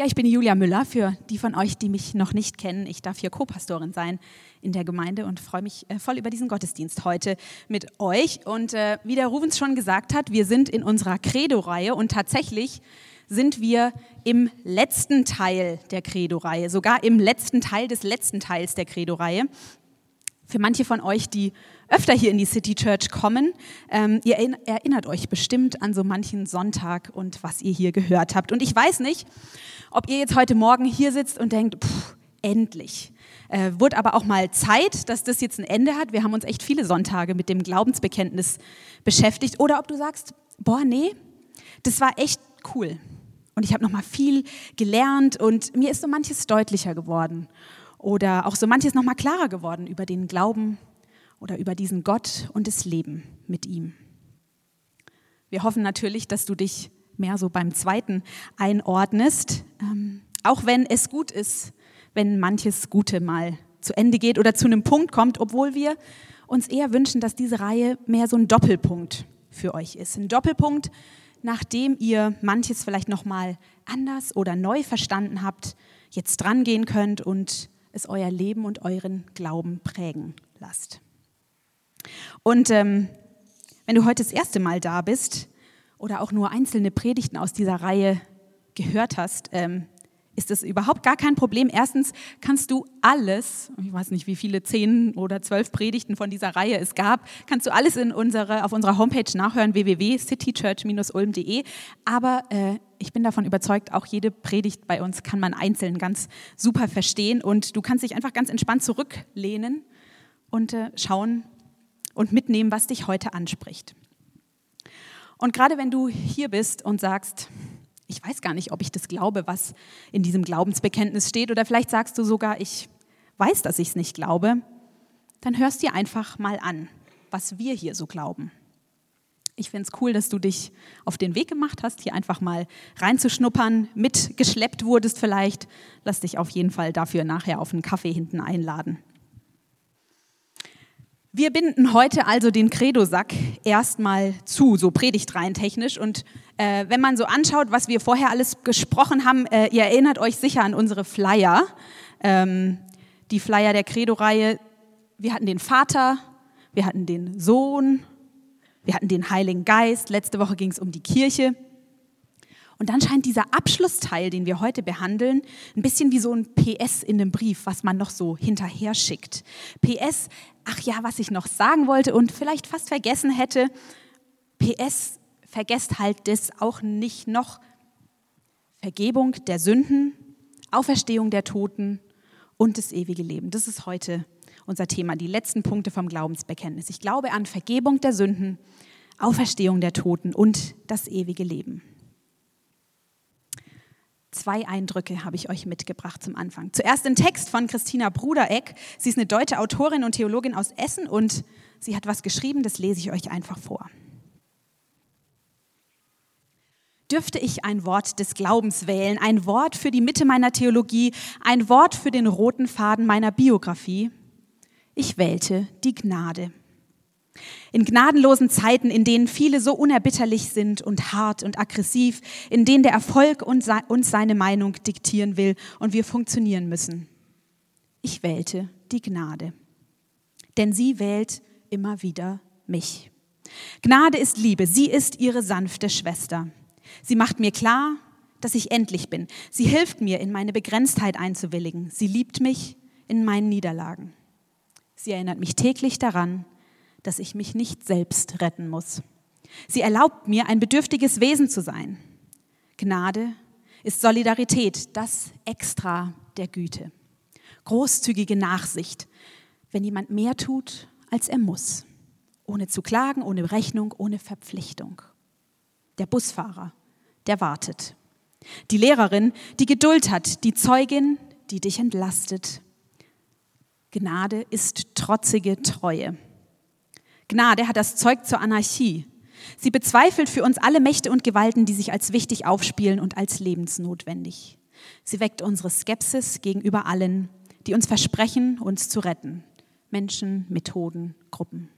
Ja, ich bin Julia Müller. Für die von euch, die mich noch nicht kennen, ich darf hier Co-Pastorin sein in der Gemeinde und freue mich äh, voll über diesen Gottesdienst heute mit euch. Und äh, wie der Rubens schon gesagt hat, wir sind in unserer Credo-Reihe und tatsächlich sind wir im letzten Teil der Credo-Reihe, sogar im letzten Teil des letzten Teils der Credo-Reihe. Für manche von euch, die öfter hier in die City Church kommen, ähm, ihr erinnert euch bestimmt an so manchen Sonntag und was ihr hier gehört habt. Und ich weiß nicht, ob ihr jetzt heute Morgen hier sitzt und denkt, pff, endlich. Äh, wurde aber auch mal Zeit, dass das jetzt ein Ende hat. Wir haben uns echt viele Sonntage mit dem Glaubensbekenntnis beschäftigt. Oder ob du sagst, boah, nee, das war echt cool. Und ich habe noch mal viel gelernt und mir ist so manches deutlicher geworden. Oder auch so manches noch mal klarer geworden über den Glauben oder über diesen Gott und das Leben mit ihm. Wir hoffen natürlich, dass du dich mehr so beim zweiten einordnest, ähm, auch wenn es gut ist, wenn manches Gute mal zu Ende geht oder zu einem Punkt kommt, obwohl wir uns eher wünschen, dass diese Reihe mehr so ein Doppelpunkt für euch ist. Ein Doppelpunkt, nachdem ihr manches vielleicht noch mal anders oder neu verstanden habt, jetzt dran gehen könnt und es euer Leben und euren Glauben prägen lasst. Und ähm, wenn du heute das erste Mal da bist, oder auch nur einzelne Predigten aus dieser Reihe gehört hast, ähm, ist das überhaupt gar kein Problem. Erstens kannst du alles, ich weiß nicht, wie viele zehn oder zwölf Predigten von dieser Reihe es gab, kannst du alles in unsere, auf unserer Homepage nachhören, www.citychurch-ulm.de. Aber äh, ich bin davon überzeugt, auch jede Predigt bei uns kann man einzeln ganz super verstehen und du kannst dich einfach ganz entspannt zurücklehnen und äh, schauen und mitnehmen, was dich heute anspricht. Und gerade wenn du hier bist und sagst, ich weiß gar nicht, ob ich das glaube, was in diesem Glaubensbekenntnis steht, oder vielleicht sagst du sogar, ich weiß, dass ich es nicht glaube, dann hörst dir einfach mal an, was wir hier so glauben. Ich finde es cool, dass du dich auf den Weg gemacht hast, hier einfach mal reinzuschnuppern, mitgeschleppt wurdest vielleicht. Lass dich auf jeden Fall dafür nachher auf einen Kaffee hinten einladen. Wir binden heute also den Credo-Sack erstmal zu, so predigtrein technisch. Und äh, wenn man so anschaut, was wir vorher alles gesprochen haben, äh, ihr erinnert euch sicher an unsere Flyer, ähm, die Flyer der Credo-Reihe. Wir hatten den Vater, wir hatten den Sohn, wir hatten den Heiligen Geist. Letzte Woche ging es um die Kirche. Und dann scheint dieser Abschlussteil, den wir heute behandeln, ein bisschen wie so ein PS in dem Brief, was man noch so hinterher schickt. PS, ach ja, was ich noch sagen wollte und vielleicht fast vergessen hätte. PS, vergesst halt das auch nicht noch. Vergebung der Sünden, Auferstehung der Toten und das ewige Leben. Das ist heute unser Thema, die letzten Punkte vom Glaubensbekenntnis. Ich glaube an Vergebung der Sünden, Auferstehung der Toten und das ewige Leben. Zwei Eindrücke habe ich euch mitgebracht zum Anfang. Zuerst ein Text von Christina Brudereck. Sie ist eine deutsche Autorin und Theologin aus Essen und sie hat was geschrieben, das lese ich euch einfach vor. Dürfte ich ein Wort des Glaubens wählen, ein Wort für die Mitte meiner Theologie, ein Wort für den roten Faden meiner Biografie? Ich wählte die Gnade. In gnadenlosen Zeiten, in denen viele so unerbitterlich sind und hart und aggressiv, in denen der Erfolg uns seine Meinung diktieren will und wir funktionieren müssen. Ich wählte die Gnade. Denn sie wählt immer wieder mich. Gnade ist Liebe, sie ist ihre sanfte Schwester. Sie macht mir klar, dass ich endlich bin. Sie hilft mir, in meine Begrenztheit einzuwilligen. Sie liebt mich in meinen Niederlagen. Sie erinnert mich täglich daran, dass ich mich nicht selbst retten muss. Sie erlaubt mir, ein bedürftiges Wesen zu sein. Gnade ist Solidarität, das Extra der Güte. Großzügige Nachsicht, wenn jemand mehr tut, als er muss. Ohne zu klagen, ohne Rechnung, ohne Verpflichtung. Der Busfahrer, der wartet. Die Lehrerin, die Geduld hat. Die Zeugin, die dich entlastet. Gnade ist trotzige Treue. Gnade hat das Zeug zur Anarchie. Sie bezweifelt für uns alle Mächte und Gewalten, die sich als wichtig aufspielen und als lebensnotwendig. Sie weckt unsere Skepsis gegenüber allen, die uns versprechen, uns zu retten. Menschen, Methoden, Gruppen.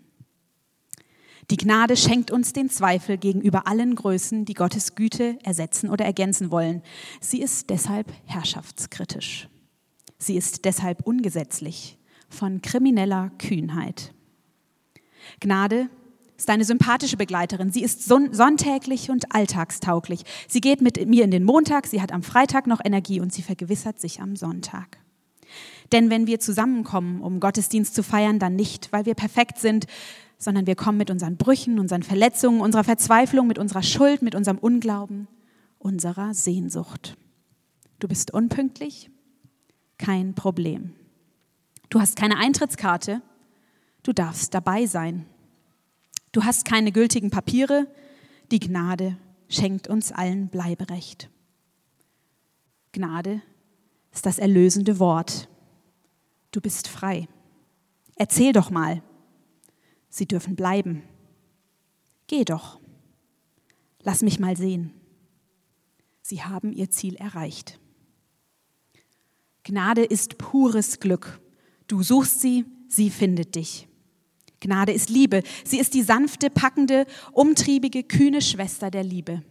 Die Gnade schenkt uns den Zweifel gegenüber allen Größen, die Gottes Güte ersetzen oder ergänzen wollen. Sie ist deshalb herrschaftskritisch. Sie ist deshalb ungesetzlich, von krimineller Kühnheit. Gnade ist eine sympathische Begleiterin. Sie ist sonntäglich und alltagstauglich. Sie geht mit mir in den Montag, sie hat am Freitag noch Energie und sie vergewissert sich am Sonntag. Denn wenn wir zusammenkommen, um Gottesdienst zu feiern, dann nicht, weil wir perfekt sind, sondern wir kommen mit unseren Brüchen, unseren Verletzungen, unserer Verzweiflung, mit unserer Schuld, mit unserem Unglauben, unserer Sehnsucht. Du bist unpünktlich? Kein Problem. Du hast keine Eintrittskarte? Du darfst dabei sein. Du hast keine gültigen Papiere? Die Gnade schenkt uns allen Bleiberecht. Gnade ist das erlösende Wort. Du bist frei. Erzähl doch mal, Sie dürfen bleiben. Geh doch. Lass mich mal sehen. Sie haben ihr Ziel erreicht. Gnade ist pures Glück. Du suchst sie, sie findet dich. Gnade ist Liebe. Sie ist die sanfte, packende, umtriebige, kühne Schwester der Liebe.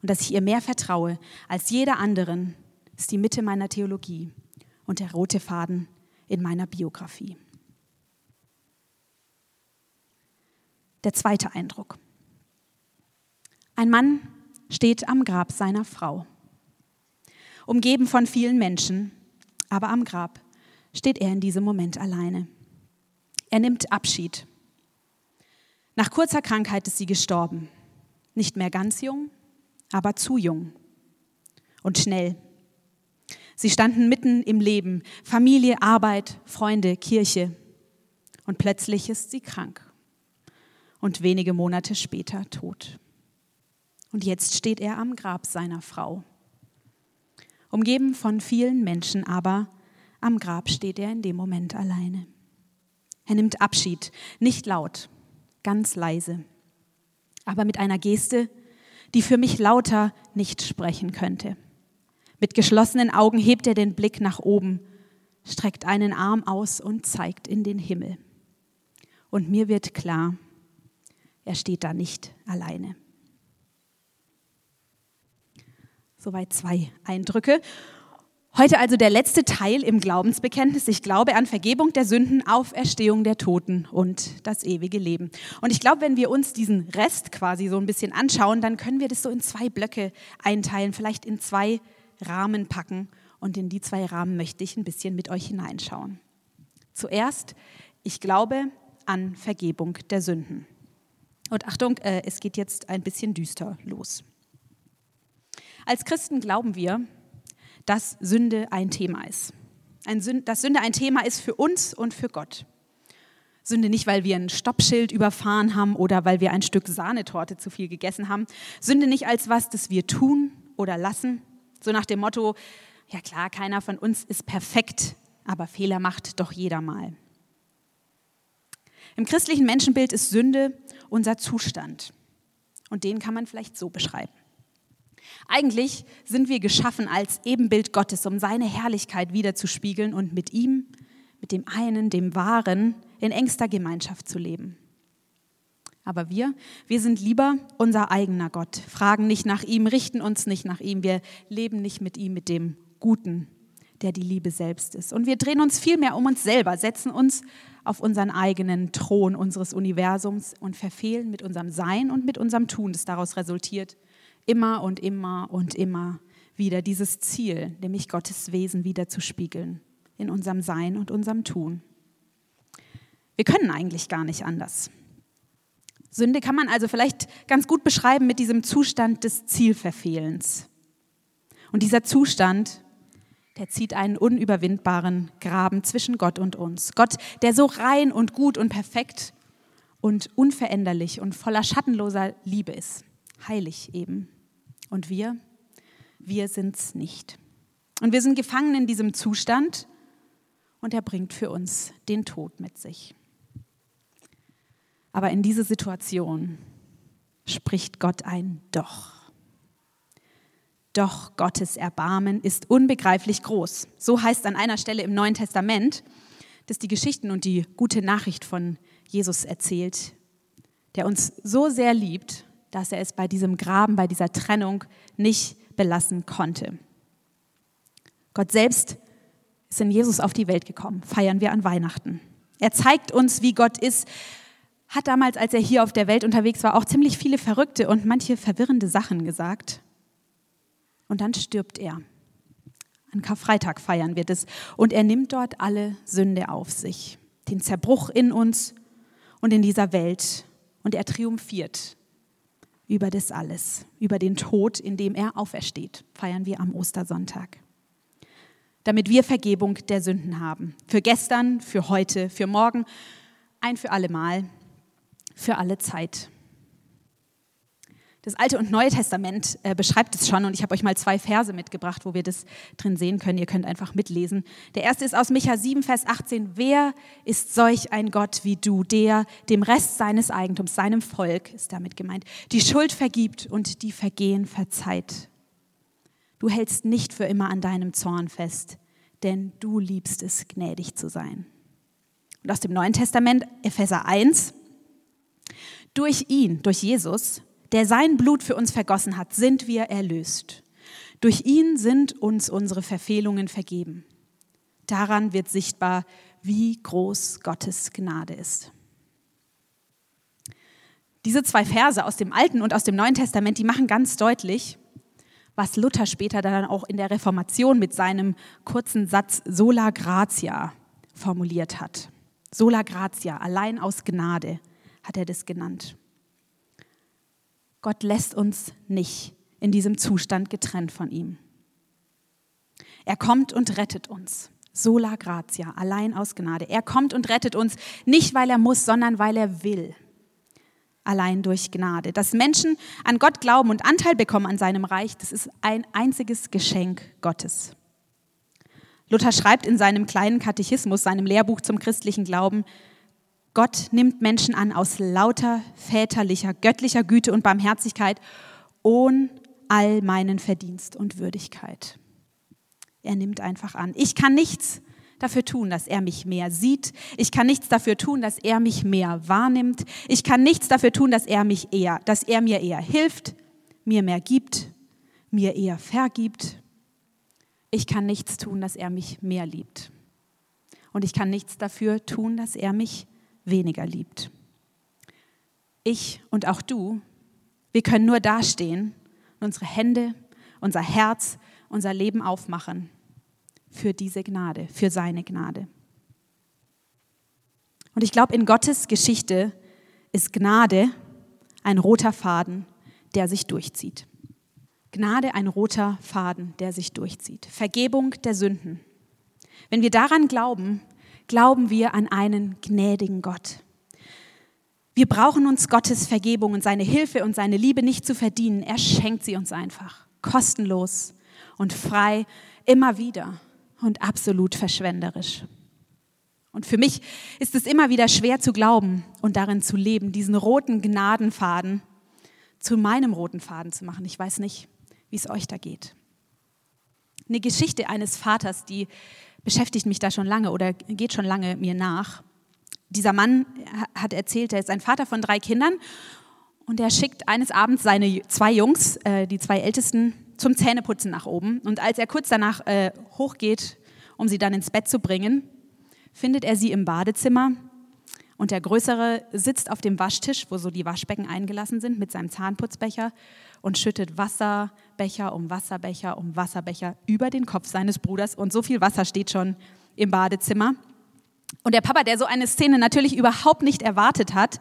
Und dass ich ihr mehr vertraue als jeder anderen, ist die Mitte meiner Theologie und der rote Faden in meiner Biografie. Der zweite Eindruck. Ein Mann steht am Grab seiner Frau, umgeben von vielen Menschen, aber am Grab steht er in diesem Moment alleine. Er nimmt Abschied. Nach kurzer Krankheit ist sie gestorben. Nicht mehr ganz jung, aber zu jung und schnell. Sie standen mitten im Leben, Familie, Arbeit, Freunde, Kirche. Und plötzlich ist sie krank und wenige Monate später tot. Und jetzt steht er am Grab seiner Frau. Umgeben von vielen Menschen, aber am Grab steht er in dem Moment alleine. Er nimmt Abschied, nicht laut, ganz leise, aber mit einer Geste, die für mich lauter nicht sprechen könnte. Mit geschlossenen Augen hebt er den Blick nach oben, streckt einen Arm aus und zeigt in den Himmel. Und mir wird klar, er steht da nicht alleine. Soweit zwei Eindrücke. Heute also der letzte Teil im Glaubensbekenntnis. Ich glaube an Vergebung der Sünden, Auferstehung der Toten und das ewige Leben. Und ich glaube, wenn wir uns diesen Rest quasi so ein bisschen anschauen, dann können wir das so in zwei Blöcke einteilen, vielleicht in zwei Rahmen packen. Und in die zwei Rahmen möchte ich ein bisschen mit euch hineinschauen. Zuerst, ich glaube an Vergebung der Sünden. Und Achtung, äh, es geht jetzt ein bisschen düster los. Als Christen glauben wir, dass Sünde ein Thema ist. Ein Sünde, dass Sünde ein Thema ist für uns und für Gott. Sünde nicht, weil wir ein Stoppschild überfahren haben oder weil wir ein Stück Sahnetorte zu viel gegessen haben. Sünde nicht als was, das wir tun oder lassen. So nach dem Motto, ja klar, keiner von uns ist perfekt, aber Fehler macht doch jeder mal. Im christlichen Menschenbild ist Sünde unser Zustand. Und den kann man vielleicht so beschreiben. Eigentlich sind wir geschaffen als Ebenbild Gottes, um seine Herrlichkeit wiederzuspiegeln und mit ihm, mit dem einen, dem Wahren, in engster Gemeinschaft zu leben. Aber wir, wir sind lieber unser eigener Gott, fragen nicht nach ihm, richten uns nicht nach ihm, wir leben nicht mit ihm, mit dem Guten, der die Liebe selbst ist. Und wir drehen uns vielmehr um uns selber, setzen uns auf unseren eigenen Thron unseres Universums und verfehlen mit unserem Sein und mit unserem Tun, das daraus resultiert, immer und immer und immer wieder dieses Ziel, nämlich Gottes Wesen wieder zu spiegeln in unserem Sein und unserem Tun. Wir können eigentlich gar nicht anders. Sünde kann man also vielleicht ganz gut beschreiben mit diesem Zustand des Zielverfehlens. Und dieser Zustand der zieht einen unüberwindbaren Graben zwischen Gott und uns. Gott, der so rein und gut und perfekt und unveränderlich und voller schattenloser Liebe ist. Heilig eben. Und wir, wir sind's nicht. Und wir sind gefangen in diesem Zustand und er bringt für uns den Tod mit sich. Aber in diese Situation spricht Gott ein Doch. Doch Gottes Erbarmen ist unbegreiflich groß. So heißt an einer Stelle im Neuen Testament, dass die Geschichten und die gute Nachricht von Jesus erzählt. der uns so sehr liebt, dass er es bei diesem Graben, bei dieser Trennung nicht belassen konnte. Gott selbst ist in Jesus auf die Welt gekommen, feiern wir an Weihnachten. Er zeigt uns, wie Gott ist, hat damals, als er hier auf der Welt unterwegs war, auch ziemlich viele verrückte und manche verwirrende Sachen gesagt. Und dann stirbt er. An Karfreitag feiern wir das. Und er nimmt dort alle Sünde auf sich, den Zerbruch in uns und in dieser Welt. Und er triumphiert über das alles, über den Tod, in dem er aufersteht, feiern wir am Ostersonntag. Damit wir Vergebung der Sünden haben. Für gestern, für heute, für morgen, ein für alle Mal, für alle Zeit. Das Alte und Neue Testament äh, beschreibt es schon und ich habe euch mal zwei Verse mitgebracht, wo wir das drin sehen können. Ihr könnt einfach mitlesen. Der erste ist aus Micha 7, Vers 18. Wer ist solch ein Gott wie du, der dem Rest seines Eigentums, seinem Volk, ist damit gemeint, die Schuld vergibt und die Vergehen verzeiht? Du hältst nicht für immer an deinem Zorn fest, denn du liebst es, gnädig zu sein. Und aus dem Neuen Testament, Epheser 1, durch ihn, durch Jesus, der sein Blut für uns vergossen hat, sind wir erlöst. Durch ihn sind uns unsere Verfehlungen vergeben. Daran wird sichtbar, wie groß Gottes Gnade ist. Diese zwei Verse aus dem Alten und aus dem Neuen Testament, die machen ganz deutlich, was Luther später dann auch in der Reformation mit seinem kurzen Satz Sola Gratia formuliert hat. Sola Gratia, allein aus Gnade, hat er das genannt. Gott lässt uns nicht in diesem Zustand getrennt von ihm. Er kommt und rettet uns. Sola gratia, allein aus Gnade. Er kommt und rettet uns nicht, weil er muss, sondern weil er will. Allein durch Gnade. Dass Menschen an Gott glauben und Anteil bekommen an seinem Reich, das ist ein einziges Geschenk Gottes. Luther schreibt in seinem kleinen Katechismus, seinem Lehrbuch zum christlichen Glauben, Gott nimmt Menschen an aus lauter väterlicher, göttlicher Güte und Barmherzigkeit, ohne all meinen Verdienst und Würdigkeit. Er nimmt einfach an. Ich kann nichts dafür tun, dass er mich mehr sieht. Ich kann nichts dafür tun, dass er mich mehr wahrnimmt. Ich kann nichts dafür tun, dass er mich eher, dass er mir eher hilft, mir mehr gibt, mir eher vergibt. Ich kann nichts tun, dass er mich mehr liebt. Und ich kann nichts dafür tun, dass er mich weniger liebt. Ich und auch du, wir können nur dastehen und unsere Hände, unser Herz, unser Leben aufmachen für diese Gnade, für seine Gnade. Und ich glaube, in Gottes Geschichte ist Gnade ein roter Faden, der sich durchzieht. Gnade ein roter Faden, der sich durchzieht. Vergebung der Sünden. Wenn wir daran glauben, glauben wir an einen gnädigen Gott. Wir brauchen uns Gottes Vergebung und seine Hilfe und seine Liebe nicht zu verdienen. Er schenkt sie uns einfach, kostenlos und frei, immer wieder und absolut verschwenderisch. Und für mich ist es immer wieder schwer zu glauben und darin zu leben, diesen roten Gnadenfaden zu meinem roten Faden zu machen. Ich weiß nicht, wie es euch da geht. Eine Geschichte eines Vaters, die beschäftigt mich da schon lange oder geht schon lange mir nach. Dieser Mann hat erzählt, er ist ein Vater von drei Kindern und er schickt eines Abends seine zwei Jungs, äh, die zwei Ältesten, zum Zähneputzen nach oben. Und als er kurz danach äh, hochgeht, um sie dann ins Bett zu bringen, findet er sie im Badezimmer und der Größere sitzt auf dem Waschtisch, wo so die Waschbecken eingelassen sind, mit seinem Zahnputzbecher und schüttet Wasserbecher um Wasserbecher um Wasserbecher über den Kopf seines Bruders. Und so viel Wasser steht schon im Badezimmer. Und der Papa, der so eine Szene natürlich überhaupt nicht erwartet hat,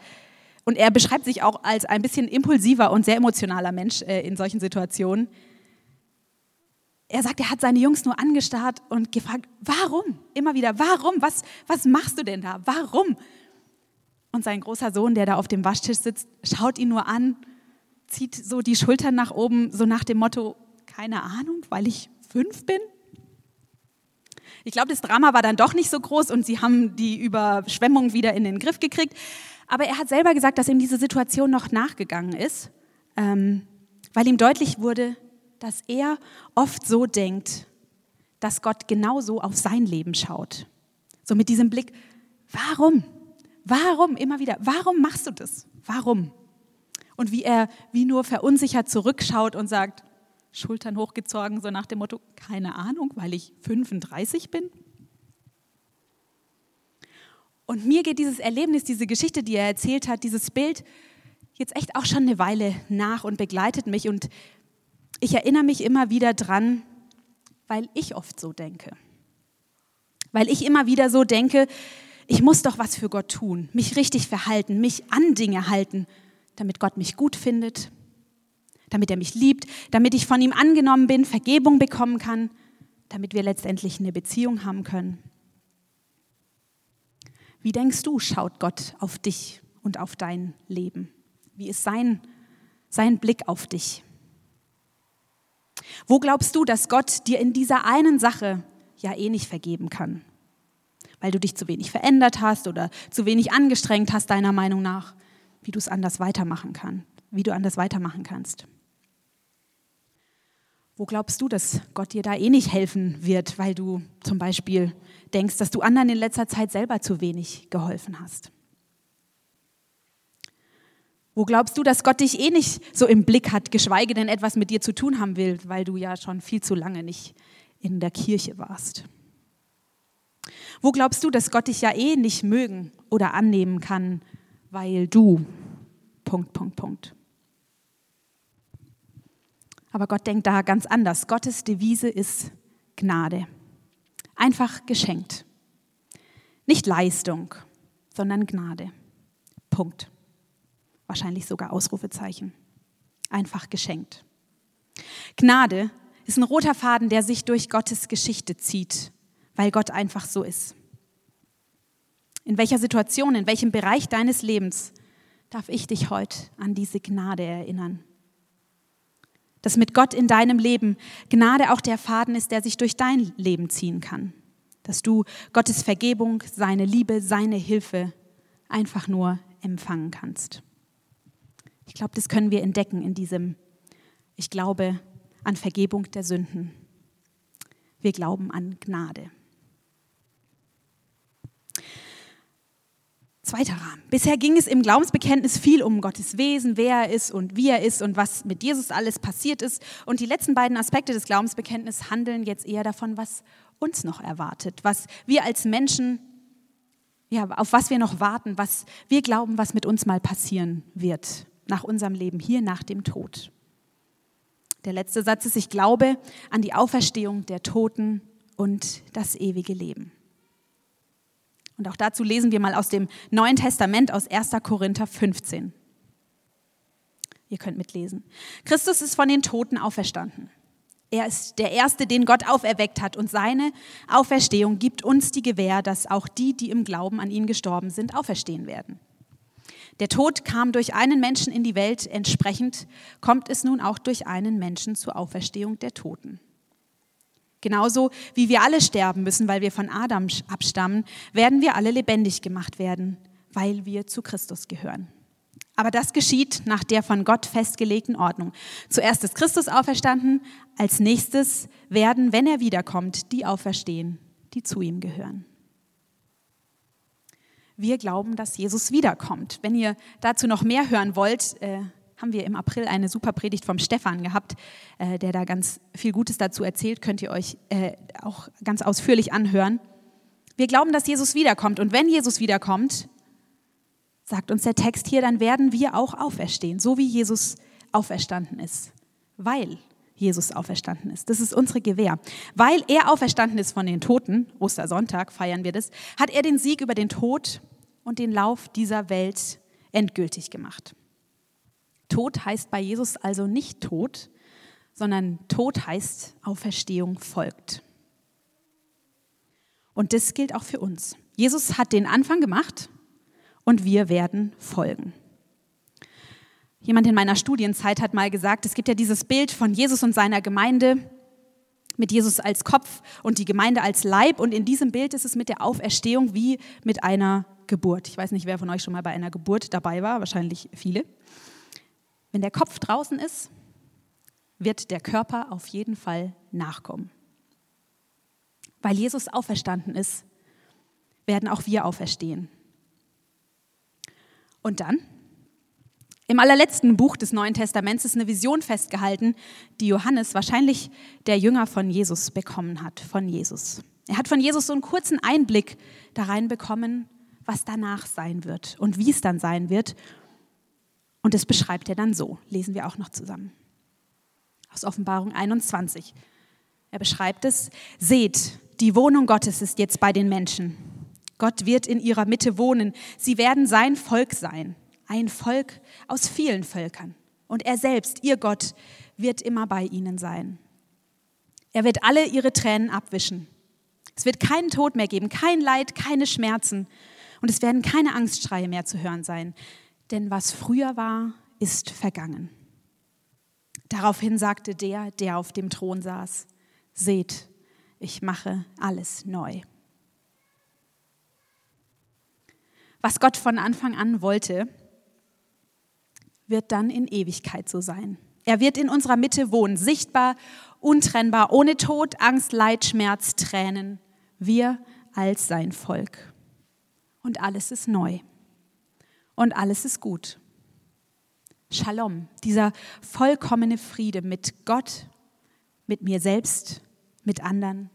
und er beschreibt sich auch als ein bisschen impulsiver und sehr emotionaler Mensch äh, in solchen Situationen. Er sagt, er hat seine Jungs nur angestarrt und gefragt, warum? Immer wieder, warum? Was, was machst du denn da? Warum? Und sein großer Sohn, der da auf dem Waschtisch sitzt, schaut ihn nur an, zieht so die Schultern nach oben, so nach dem Motto, keine Ahnung, weil ich fünf bin. Ich glaube, das Drama war dann doch nicht so groß und sie haben die Überschwemmung wieder in den Griff gekriegt. Aber er hat selber gesagt, dass ihm diese Situation noch nachgegangen ist, ähm, weil ihm deutlich wurde, dass er oft so denkt, dass Gott genauso auf sein Leben schaut. So mit diesem Blick, warum? Warum immer wieder? Warum machst du das? Warum? Und wie er wie nur verunsichert zurückschaut und sagt, Schultern hochgezogen, so nach dem Motto, keine Ahnung, weil ich 35 bin. Und mir geht dieses Erlebnis, diese Geschichte, die er erzählt hat, dieses Bild jetzt echt auch schon eine Weile nach und begleitet mich. Und ich erinnere mich immer wieder dran, weil ich oft so denke. Weil ich immer wieder so denke, ich muss doch was für Gott tun, mich richtig verhalten, mich an Dinge halten, damit Gott mich gut findet, damit er mich liebt, damit ich von ihm angenommen bin, Vergebung bekommen kann, damit wir letztendlich eine Beziehung haben können. Wie denkst du, schaut Gott auf dich und auf dein Leben? Wie ist sein, sein Blick auf dich? Wo glaubst du, dass Gott dir in dieser einen Sache ja eh nicht vergeben kann? Weil du dich zu wenig verändert hast oder zu wenig angestrengt hast, deiner Meinung nach, wie du es anders weitermachen kannst, wie du anders weitermachen kannst. Wo glaubst du, dass Gott dir da eh nicht helfen wird, weil du zum Beispiel denkst, dass du anderen in letzter Zeit selber zu wenig geholfen hast? Wo glaubst du, dass Gott dich eh nicht so im Blick hat, geschweige denn etwas mit dir zu tun haben will, weil du ja schon viel zu lange nicht in der Kirche warst? Wo glaubst du, dass Gott dich ja eh nicht mögen oder annehmen kann, weil du Punkt, Punkt, Punkt. Aber Gott denkt da ganz anders. Gottes Devise ist Gnade. Einfach geschenkt. Nicht Leistung, sondern Gnade. Punkt. Wahrscheinlich sogar Ausrufezeichen. Einfach geschenkt. Gnade ist ein roter Faden, der sich durch Gottes Geschichte zieht, weil Gott einfach so ist. In welcher Situation, in welchem Bereich deines Lebens darf ich dich heute an diese Gnade erinnern? Dass mit Gott in deinem Leben Gnade auch der Faden ist, der sich durch dein Leben ziehen kann. Dass du Gottes Vergebung, seine Liebe, seine Hilfe einfach nur empfangen kannst. Ich glaube, das können wir entdecken in diesem, ich glaube an Vergebung der Sünden. Wir glauben an Gnade. Zweiter Rahmen. Bisher ging es im Glaubensbekenntnis viel um Gottes Wesen, wer er ist und wie er ist und was mit Jesus alles passiert ist. Und die letzten beiden Aspekte des Glaubensbekenntnisses handeln jetzt eher davon, was uns noch erwartet, was wir als Menschen, ja, auf was wir noch warten, was wir glauben, was mit uns mal passieren wird nach unserem Leben hier nach dem Tod. Der letzte Satz ist, ich glaube an die Auferstehung der Toten und das ewige Leben. Und auch dazu lesen wir mal aus dem Neuen Testament aus 1. Korinther 15. Ihr könnt mitlesen. Christus ist von den Toten auferstanden. Er ist der Erste, den Gott auferweckt hat und seine Auferstehung gibt uns die Gewähr, dass auch die, die im Glauben an ihn gestorben sind, auferstehen werden. Der Tod kam durch einen Menschen in die Welt, entsprechend kommt es nun auch durch einen Menschen zur Auferstehung der Toten. Genauso wie wir alle sterben müssen, weil wir von Adam abstammen, werden wir alle lebendig gemacht werden, weil wir zu Christus gehören. Aber das geschieht nach der von Gott festgelegten Ordnung. Zuerst ist Christus auferstanden, als nächstes werden, wenn er wiederkommt, die auferstehen, die zu ihm gehören. Wir glauben, dass Jesus wiederkommt. Wenn ihr dazu noch mehr hören wollt, äh, haben wir im April eine super Predigt vom Stefan gehabt, äh, der da ganz viel Gutes dazu erzählt, könnt ihr euch äh, auch ganz ausführlich anhören. Wir glauben, dass Jesus wiederkommt und wenn Jesus wiederkommt, sagt uns der Text hier, dann werden wir auch auferstehen, so wie Jesus auferstanden ist, weil Jesus auferstanden ist. Das ist unsere Gewähr. Weil er auferstanden ist von den Toten, Ostersonntag feiern wir das, hat er den Sieg über den Tod und den Lauf dieser Welt endgültig gemacht. Tod heißt bei Jesus also nicht Tod, sondern Tod heißt Auferstehung folgt. Und das gilt auch für uns. Jesus hat den Anfang gemacht und wir werden folgen. Jemand in meiner Studienzeit hat mal gesagt, es gibt ja dieses Bild von Jesus und seiner Gemeinde mit Jesus als Kopf und die Gemeinde als Leib. Und in diesem Bild ist es mit der Auferstehung wie mit einer Geburt. Ich weiß nicht, wer von euch schon mal bei einer Geburt dabei war, wahrscheinlich viele. Wenn der Kopf draußen ist, wird der Körper auf jeden Fall nachkommen. Weil Jesus auferstanden ist, werden auch wir auferstehen. Und dann? Im allerletzten Buch des Neuen Testaments ist eine Vision festgehalten, die Johannes, wahrscheinlich der Jünger von Jesus, bekommen hat, von Jesus. Er hat von Jesus so einen kurzen Einblick da rein bekommen, was danach sein wird und wie es dann sein wird. Und das beschreibt er dann so. Lesen wir auch noch zusammen. Aus Offenbarung 21. Er beschreibt es, seht, die Wohnung Gottes ist jetzt bei den Menschen. Gott wird in ihrer Mitte wohnen. Sie werden sein Volk sein ein Volk aus vielen Völkern. Und er selbst, ihr Gott, wird immer bei ihnen sein. Er wird alle ihre Tränen abwischen. Es wird keinen Tod mehr geben, kein Leid, keine Schmerzen. Und es werden keine Angstschreie mehr zu hören sein. Denn was früher war, ist vergangen. Daraufhin sagte der, der auf dem Thron saß, seht, ich mache alles neu. Was Gott von Anfang an wollte, wird dann in Ewigkeit so sein. Er wird in unserer Mitte wohnen, sichtbar, untrennbar, ohne Tod, Angst, Leid, Schmerz, Tränen. Wir als sein Volk. Und alles ist neu. Und alles ist gut. Shalom, dieser vollkommene Friede mit Gott, mit mir selbst, mit anderen.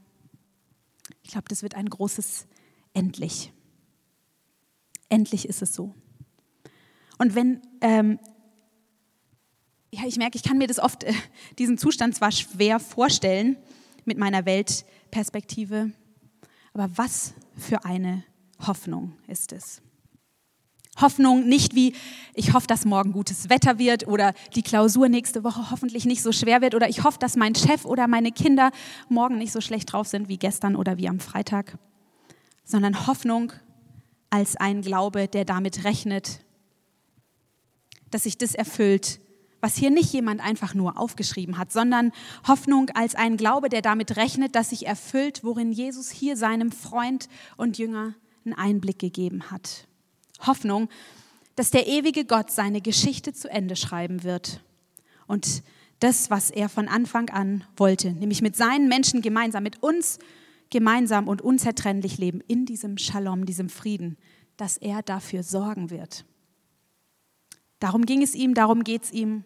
Ich glaube, das wird ein großes Endlich. Endlich ist es so. Und wenn ähm, ja, ich merke, ich kann mir das oft, äh, diesen Zustand zwar schwer vorstellen mit meiner Weltperspektive, aber was für eine Hoffnung ist es. Hoffnung nicht wie, ich hoffe, dass morgen gutes Wetter wird oder die Klausur nächste Woche hoffentlich nicht so schwer wird oder ich hoffe, dass mein Chef oder meine Kinder morgen nicht so schlecht drauf sind wie gestern oder wie am Freitag, sondern Hoffnung als ein Glaube, der damit rechnet, dass sich das erfüllt, was hier nicht jemand einfach nur aufgeschrieben hat, sondern Hoffnung als ein Glaube, der damit rechnet, dass sich erfüllt, worin Jesus hier seinem Freund und Jünger einen Einblick gegeben hat. Hoffnung, dass der ewige Gott seine Geschichte zu Ende schreiben wird und das, was er von Anfang an wollte, nämlich mit seinen Menschen gemeinsam, mit uns gemeinsam und unzertrennlich leben in diesem Shalom, diesem Frieden, dass er dafür sorgen wird. Darum ging es ihm, darum geht es ihm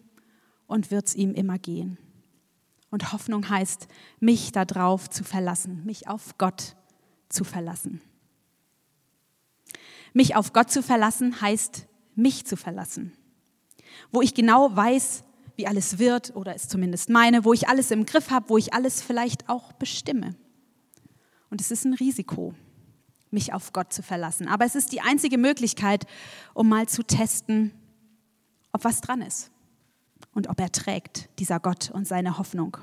und wird es ihm immer gehen. Und Hoffnung heißt, mich darauf zu verlassen, mich auf Gott zu verlassen. Mich auf Gott zu verlassen heißt, mich zu verlassen. Wo ich genau weiß, wie alles wird oder es zumindest meine, wo ich alles im Griff habe, wo ich alles vielleicht auch bestimme. Und es ist ein Risiko, mich auf Gott zu verlassen. Aber es ist die einzige Möglichkeit, um mal zu testen, ob was dran ist und ob er trägt, dieser Gott und seine Hoffnung.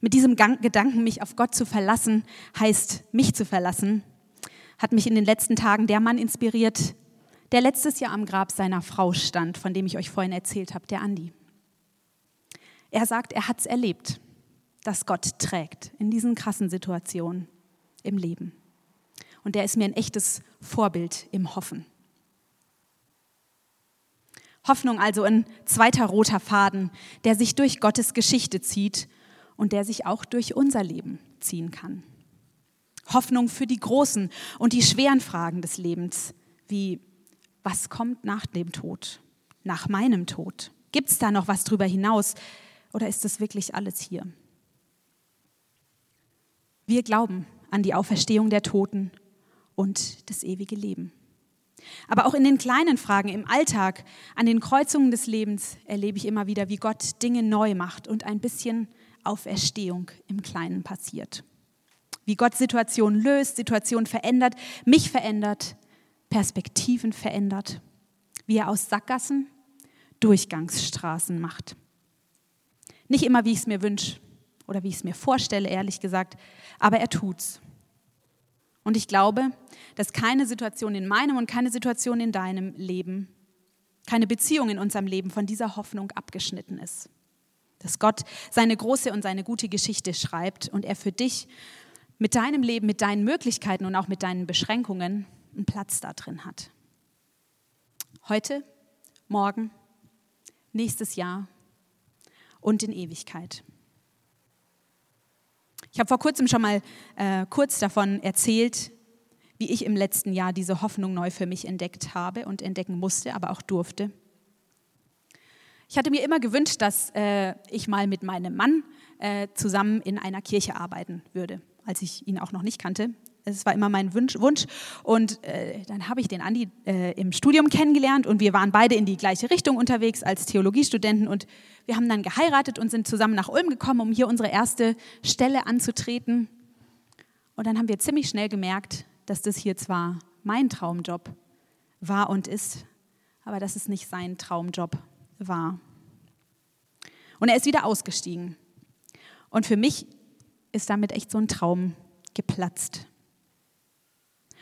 Mit diesem Gedanken, mich auf Gott zu verlassen, heißt mich zu verlassen, hat mich in den letzten Tagen der Mann inspiriert, der letztes Jahr am Grab seiner Frau stand, von dem ich euch vorhin erzählt habe, der Andi. Er sagt, er hat es erlebt, dass Gott trägt in diesen krassen Situationen im Leben. Und er ist mir ein echtes Vorbild im Hoffen. Hoffnung also ein zweiter roter Faden, der sich durch Gottes Geschichte zieht und der sich auch durch unser Leben ziehen kann. Hoffnung für die großen und die schweren Fragen des Lebens, wie was kommt nach dem Tod, nach meinem Tod? Gibt es da noch was drüber hinaus oder ist das wirklich alles hier? Wir glauben an die Auferstehung der Toten und das ewige Leben. Aber auch in den kleinen Fragen im Alltag, an den Kreuzungen des Lebens erlebe ich immer wieder, wie Gott Dinge neu macht und ein bisschen Auferstehung im Kleinen passiert. Wie Gott Situationen löst, Situationen verändert, mich verändert, Perspektiven verändert. Wie er aus Sackgassen Durchgangsstraßen macht. Nicht immer, wie ich es mir wünsche oder wie ich es mir vorstelle, ehrlich gesagt, aber er tut's. Und ich glaube, dass keine Situation in meinem und keine Situation in deinem Leben, keine Beziehung in unserem Leben von dieser Hoffnung abgeschnitten ist. Dass Gott seine große und seine gute Geschichte schreibt und er für dich mit deinem Leben, mit deinen Möglichkeiten und auch mit deinen Beschränkungen einen Platz da drin hat. Heute, morgen, nächstes Jahr und in Ewigkeit. Ich habe vor kurzem schon mal äh, kurz davon erzählt, wie ich im letzten Jahr diese Hoffnung neu für mich entdeckt habe und entdecken musste, aber auch durfte. Ich hatte mir immer gewünscht, dass äh, ich mal mit meinem Mann äh, zusammen in einer Kirche arbeiten würde, als ich ihn auch noch nicht kannte. Es war immer mein Wunsch. Wunsch. Und äh, dann habe ich den Andi äh, im Studium kennengelernt und wir waren beide in die gleiche Richtung unterwegs als Theologiestudenten und wir haben dann geheiratet und sind zusammen nach Ulm gekommen, um hier unsere erste Stelle anzutreten. Und dann haben wir ziemlich schnell gemerkt, dass das hier zwar mein Traumjob war und ist, aber dass es nicht sein Traumjob war. Und er ist wieder ausgestiegen. Und für mich ist damit echt so ein Traum geplatzt.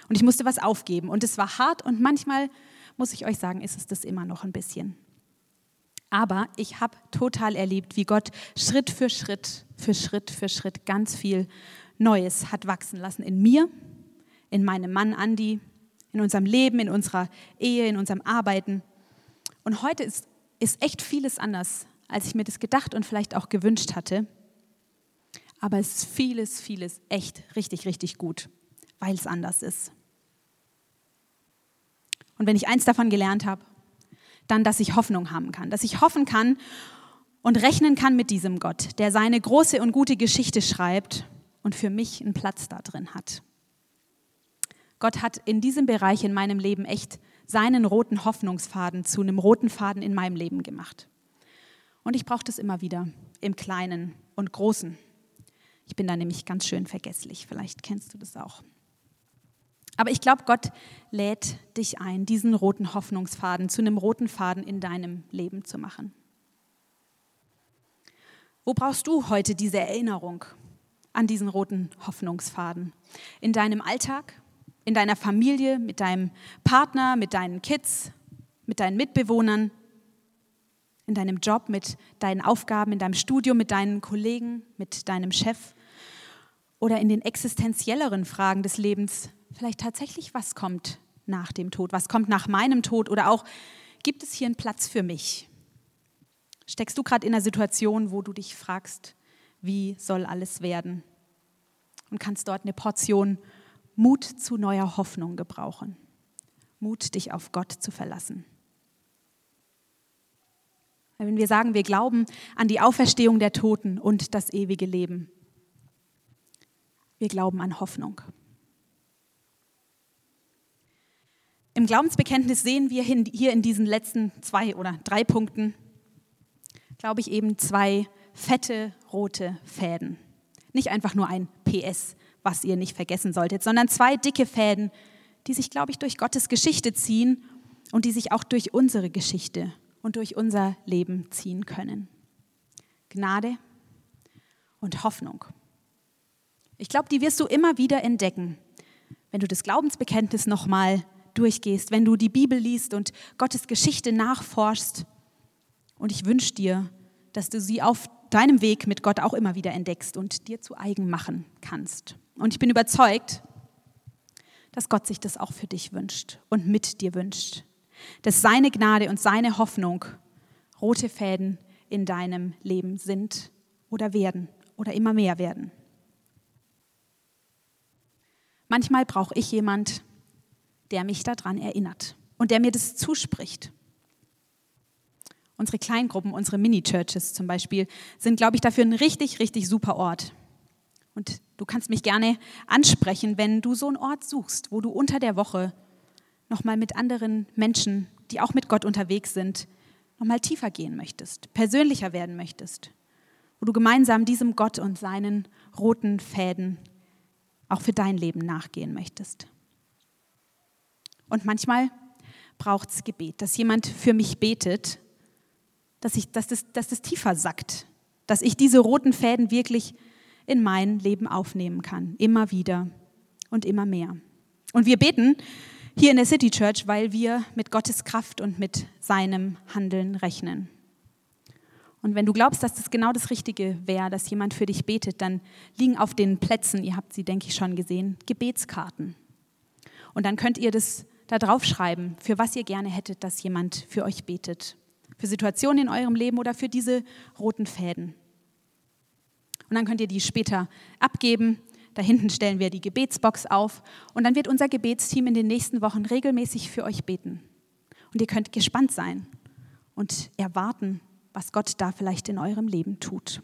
Und ich musste was aufgeben. Und es war hart und manchmal, muss ich euch sagen, ist es das immer noch ein bisschen. Aber ich habe total erlebt, wie Gott Schritt für Schritt, für Schritt für Schritt ganz viel Neues hat wachsen lassen in mir, in meinem Mann Andi, in unserem Leben, in unserer Ehe, in unserem Arbeiten. Und heute ist, ist echt vieles anders, als ich mir das gedacht und vielleicht auch gewünscht hatte. Aber es ist vieles, vieles echt richtig, richtig gut, weil es anders ist. Und wenn ich eins davon gelernt habe, dann, dass ich Hoffnung haben kann, dass ich hoffen kann und rechnen kann mit diesem Gott, der seine große und gute Geschichte schreibt und für mich einen Platz da drin hat. Gott hat in diesem Bereich in meinem Leben echt seinen roten Hoffnungsfaden zu einem roten Faden in meinem Leben gemacht. Und ich brauche das immer wieder im Kleinen und Großen. Ich bin da nämlich ganz schön vergesslich, vielleicht kennst du das auch. Aber ich glaube, Gott lädt dich ein, diesen roten Hoffnungsfaden zu einem roten Faden in deinem Leben zu machen. Wo brauchst du heute diese Erinnerung an diesen roten Hoffnungsfaden? In deinem Alltag, in deiner Familie, mit deinem Partner, mit deinen Kids, mit deinen Mitbewohnern, in deinem Job, mit deinen Aufgaben, in deinem Studium, mit deinen Kollegen, mit deinem Chef oder in den existenzielleren Fragen des Lebens, vielleicht tatsächlich, was kommt nach dem Tod, was kommt nach meinem Tod oder auch, gibt es hier einen Platz für mich? Steckst du gerade in einer Situation, wo du dich fragst, wie soll alles werden? Und kannst dort eine Portion Mut zu neuer Hoffnung gebrauchen. Mut, dich auf Gott zu verlassen. Wenn wir sagen, wir glauben an die Auferstehung der Toten und das ewige Leben, wir glauben an Hoffnung. Im Glaubensbekenntnis sehen wir hier in diesen letzten zwei oder drei Punkten, glaube ich, eben zwei fette rote Fäden. Nicht einfach nur ein PS, was ihr nicht vergessen solltet, sondern zwei dicke Fäden, die sich, glaube ich, durch Gottes Geschichte ziehen und die sich auch durch unsere Geschichte und durch unser Leben ziehen können. Gnade und Hoffnung. Ich glaube, die wirst du immer wieder entdecken, wenn du das Glaubensbekenntnis nochmal durchgehst, wenn du die Bibel liest und Gottes Geschichte nachforschst. Und ich wünsche dir, dass du sie auf deinem Weg mit Gott auch immer wieder entdeckst und dir zu eigen machen kannst. Und ich bin überzeugt, dass Gott sich das auch für dich wünscht und mit dir wünscht. Dass seine Gnade und seine Hoffnung rote Fäden in deinem Leben sind oder werden oder immer mehr werden. Manchmal brauche ich jemand, der mich daran erinnert und der mir das zuspricht. Unsere Kleingruppen, unsere Mini-Churches zum Beispiel, sind, glaube ich, dafür ein richtig, richtig super Ort. Und du kannst mich gerne ansprechen, wenn du so einen Ort suchst, wo du unter der Woche nochmal mit anderen Menschen, die auch mit Gott unterwegs sind, nochmal tiefer gehen möchtest, persönlicher werden möchtest, wo du gemeinsam diesem Gott und seinen roten Fäden auch für dein Leben nachgehen möchtest. Und manchmal braucht es Gebet, dass jemand für mich betet, dass, ich, dass, das, dass das tiefer sackt, dass ich diese roten Fäden wirklich in mein Leben aufnehmen kann, immer wieder und immer mehr. Und wir beten hier in der City Church, weil wir mit Gottes Kraft und mit seinem Handeln rechnen. Und wenn du glaubst, dass das genau das Richtige wäre, dass jemand für dich betet, dann liegen auf den Plätzen, ihr habt sie, denke ich, schon gesehen, Gebetskarten. Und dann könnt ihr das da draufschreiben, für was ihr gerne hättet, dass jemand für euch betet. Für Situationen in eurem Leben oder für diese roten Fäden. Und dann könnt ihr die später abgeben. Da hinten stellen wir die Gebetsbox auf und dann wird unser Gebetsteam in den nächsten Wochen regelmäßig für euch beten. Und ihr könnt gespannt sein und erwarten, was Gott da vielleicht in eurem Leben tut.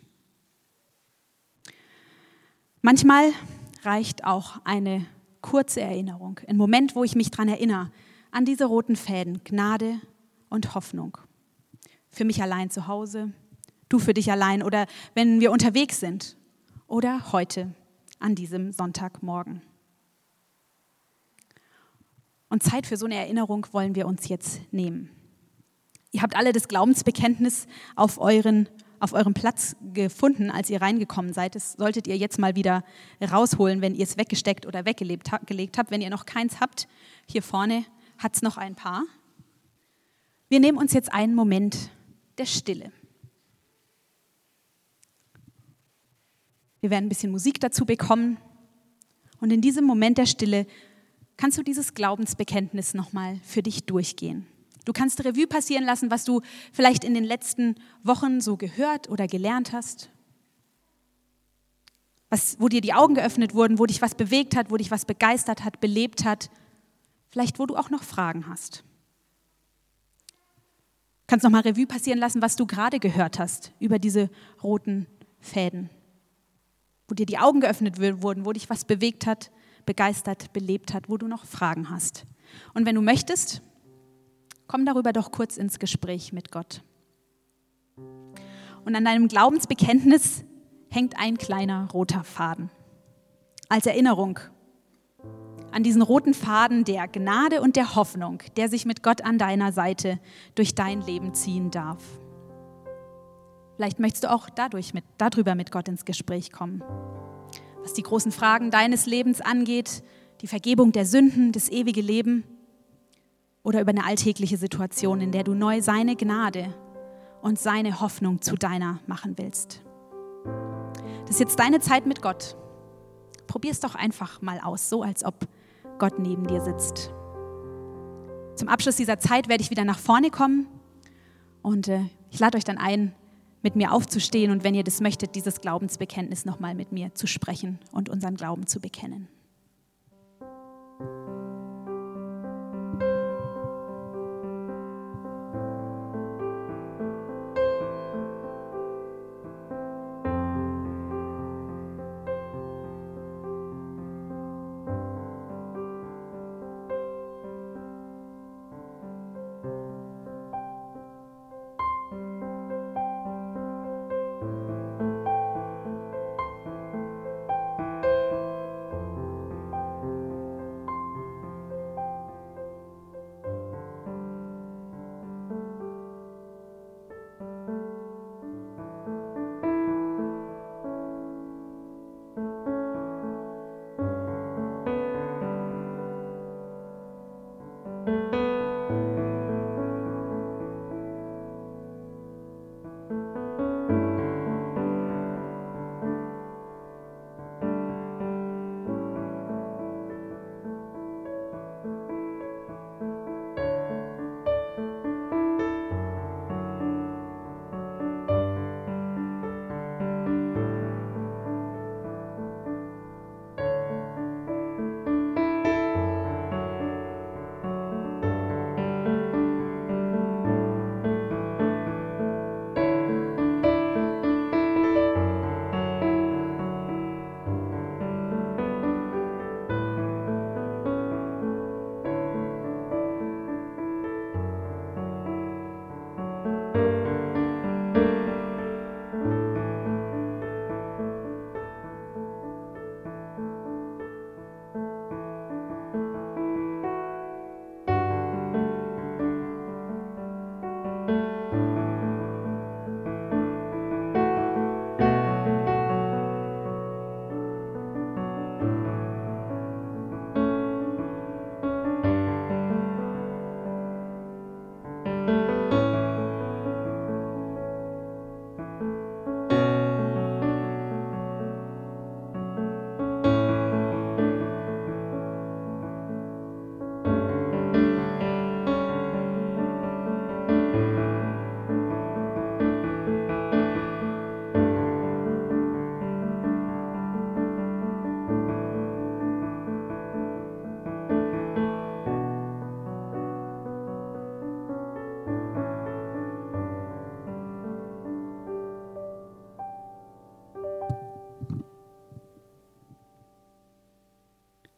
Manchmal reicht auch eine kurze Erinnerung, ein Moment, wo ich mich daran erinnere, an diese roten Fäden, Gnade und Hoffnung. Für mich allein zu Hause, du für dich allein oder wenn wir unterwegs sind oder heute an diesem Sonntagmorgen. Und Zeit für so eine Erinnerung wollen wir uns jetzt nehmen. Ihr habt alle das Glaubensbekenntnis auf euren auf eurem Platz gefunden, als ihr reingekommen seid. Das solltet ihr jetzt mal wieder rausholen, wenn ihr es weggesteckt oder weggelegt habt. Wenn ihr noch keins habt, hier vorne hat es noch ein paar. Wir nehmen uns jetzt einen Moment der Stille. Wir werden ein bisschen Musik dazu bekommen. Und in diesem Moment der Stille kannst du dieses Glaubensbekenntnis nochmal für dich durchgehen. Du kannst Revue passieren lassen, was du vielleicht in den letzten Wochen so gehört oder gelernt hast. Was, wo dir die Augen geöffnet wurden, wo dich was bewegt hat, wo dich was begeistert hat, belebt hat. Vielleicht, wo du auch noch Fragen hast. Du kannst nochmal Revue passieren lassen, was du gerade gehört hast über diese roten Fäden. Wo dir die Augen geöffnet wurden, wo dich was bewegt hat, begeistert, belebt hat, wo du noch Fragen hast. Und wenn du möchtest, komm darüber doch kurz ins Gespräch mit Gott. Und an deinem Glaubensbekenntnis hängt ein kleiner roter Faden. Als Erinnerung an diesen roten Faden der Gnade und der Hoffnung, der sich mit Gott an deiner Seite durch dein Leben ziehen darf. Vielleicht möchtest du auch dadurch mit, darüber mit Gott ins Gespräch kommen. Was die großen Fragen deines Lebens angeht, die Vergebung der Sünden, das ewige Leben oder über eine alltägliche Situation, in der du neu seine Gnade und seine Hoffnung zu deiner machen willst. Das ist jetzt deine Zeit mit Gott. Probier es doch einfach mal aus, so als ob Gott neben dir sitzt. Zum Abschluss dieser Zeit werde ich wieder nach vorne kommen und äh, ich lade euch dann ein, mit mir aufzustehen und wenn ihr das möchtet, dieses Glaubensbekenntnis nochmal mit mir zu sprechen und unseren Glauben zu bekennen.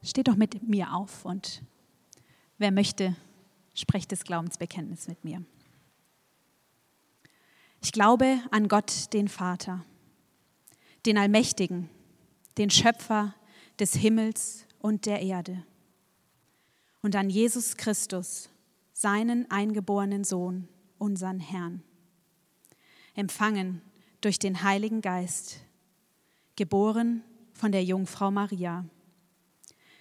Steht doch mit mir auf und wer möchte, sprecht das Glaubensbekenntnis mit mir. Ich glaube an Gott, den Vater, den Allmächtigen, den Schöpfer des Himmels und der Erde und an Jesus Christus, seinen eingeborenen Sohn, unseren Herrn, empfangen durch den Heiligen Geist, geboren von der Jungfrau Maria,